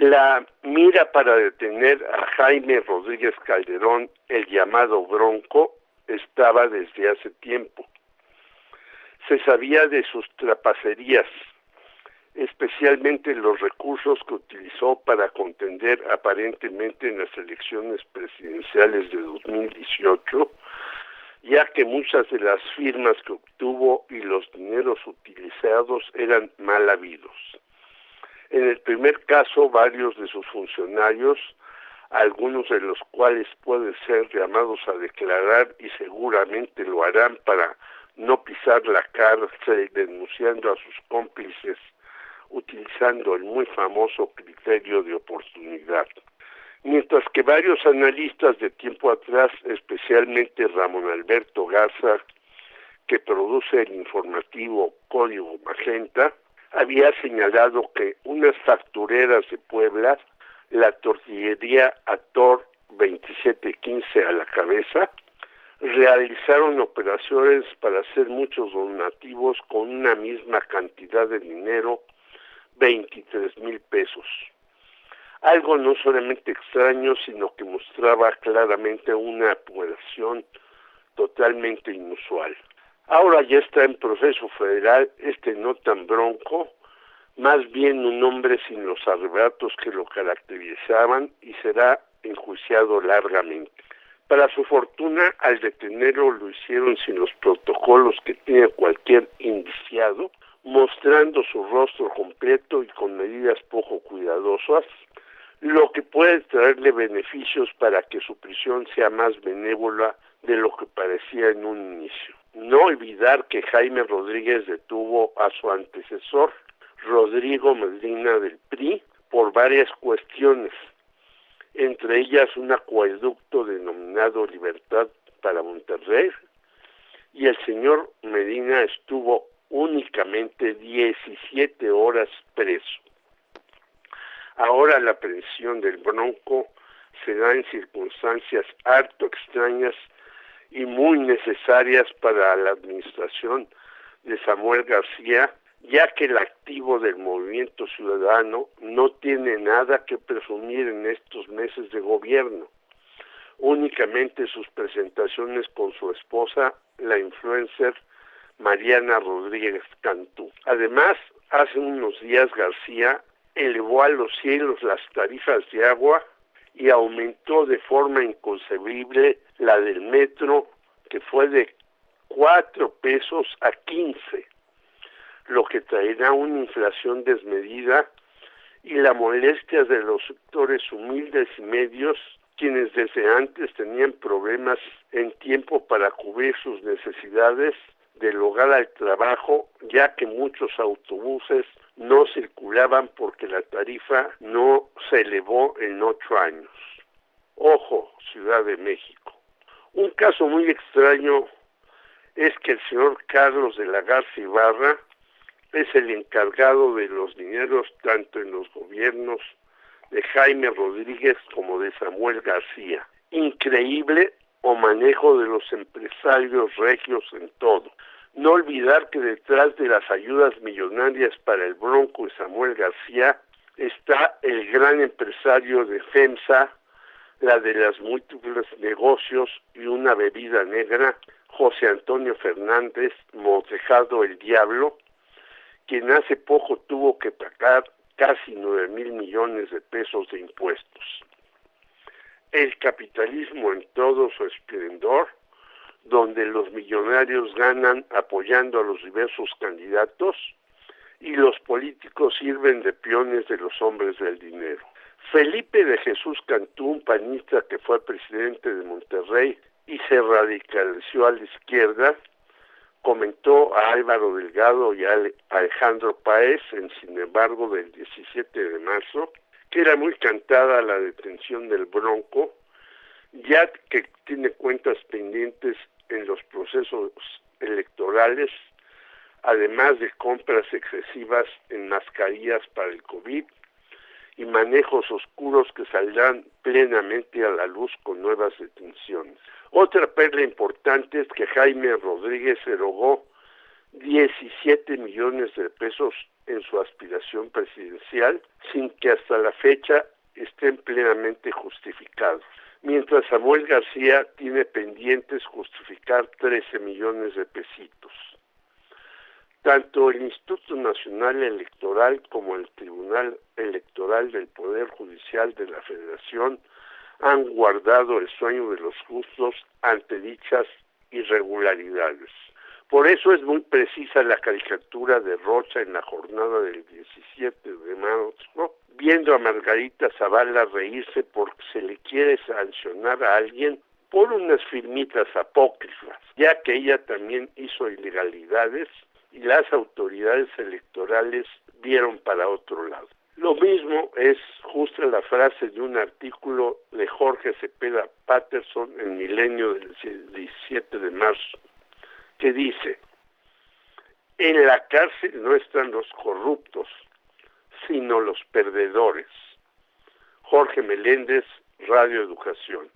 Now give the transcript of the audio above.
La mira para detener a Jaime Rodríguez Calderón, el llamado Bronco, estaba desde hace tiempo. Se sabía de sus trapacerías, especialmente los recursos que utilizó para contender aparentemente en las elecciones presidenciales de 2018, ya que muchas de las firmas que obtuvo y los dineros utilizados eran mal habidos. En el primer caso, varios de sus funcionarios, algunos de los cuales pueden ser llamados a declarar y seguramente lo harán para no pisar la cárcel denunciando a sus cómplices utilizando el muy famoso criterio de oportunidad. Mientras que varios analistas de tiempo atrás, especialmente Ramón Alberto Garza, que produce el informativo Código Magenta, había señalado que unas factureras de Puebla, la tortillería Ator 2715 a la cabeza, realizaron operaciones para hacer muchos donativos con una misma cantidad de dinero, 23 mil pesos. Algo no solamente extraño, sino que mostraba claramente una operación totalmente inusual. Ahora ya está en proceso federal este no tan bronco, más bien un hombre sin los arrebatos que lo caracterizaban y será enjuiciado largamente. Para su fortuna, al detenerlo lo hicieron sin los protocolos que tiene cualquier indiciado, mostrando su rostro completo y con medidas poco cuidadosas, lo que puede traerle beneficios para que su prisión sea más benévola de lo que parecía en un inicio. No olvidar que Jaime Rodríguez detuvo a su antecesor, Rodrigo Medina del PRI, por varias cuestiones, entre ellas un acueducto denominado Libertad para Monterrey, y el señor Medina estuvo únicamente 17 horas preso. Ahora la presión del Bronco se da en circunstancias harto extrañas y muy necesarias para la administración de Samuel García, ya que el activo del movimiento ciudadano no tiene nada que presumir en estos meses de gobierno. Únicamente sus presentaciones con su esposa, la influencer Mariana Rodríguez Cantú. Además, hace unos días García elevó a los cielos las tarifas de agua y aumentó de forma inconcebible la del metro, que fue de 4 pesos a 15, lo que traerá una inflación desmedida y la molestia de los sectores humildes y medios, quienes desde antes tenían problemas en tiempo para cubrir sus necesidades del hogar al trabajo, ya que muchos autobuses no circulaban porque la tarifa no se elevó en ocho años. Ojo, Ciudad de México. Un caso muy extraño es que el señor Carlos de la Garza Ibarra es el encargado de los dineros tanto en los gobiernos de Jaime Rodríguez como de Samuel García. Increíble o manejo de los empresarios regios en todo. No olvidar que detrás de las ayudas millonarias para el Bronco y Samuel García está el gran empresario de FEMSA, la de las múltiples negocios y una bebida negra, José Antonio Fernández Montejado el Diablo, quien hace poco tuvo que pagar casi nueve mil millones de pesos de impuestos. El capitalismo en todo su esplendor donde los millonarios ganan apoyando a los diversos candidatos y los políticos sirven de peones de los hombres del dinero. Felipe de Jesús Cantú, un panista que fue presidente de Monterrey y se radicalizó a la izquierda, comentó a Álvaro Delgado y a Alejandro Paez, en sin embargo, del 17 de marzo, que era muy cantada la detención del Bronco, que tiene cuentas pendientes en los procesos electorales, además de compras excesivas en mascarillas para el COVID y manejos oscuros que saldrán plenamente a la luz con nuevas detenciones. Otra perla importante es que Jaime Rodríguez erogó 17 millones de pesos en su aspiración presidencial sin que hasta la fecha estén plenamente justificados. Mientras Samuel García tiene pendientes justificar 13 millones de pesitos. Tanto el Instituto Nacional Electoral como el Tribunal Electoral del Poder Judicial de la Federación han guardado el sueño de los justos ante dichas irregularidades. Por eso es muy precisa la caricatura de Rocha en la jornada del 17 de marzo, viendo a Margarita Zavala reírse porque se le quiere sancionar a alguien por unas firmitas apócrifas, ya que ella también hizo ilegalidades y las autoridades electorales vieron para otro lado. Lo mismo es justo la frase de un artículo de Jorge Cepeda Patterson en Milenio del 17 de marzo, que dice, en la cárcel no están los corruptos, sino los perdedores. Jorge Meléndez, Radio Educación.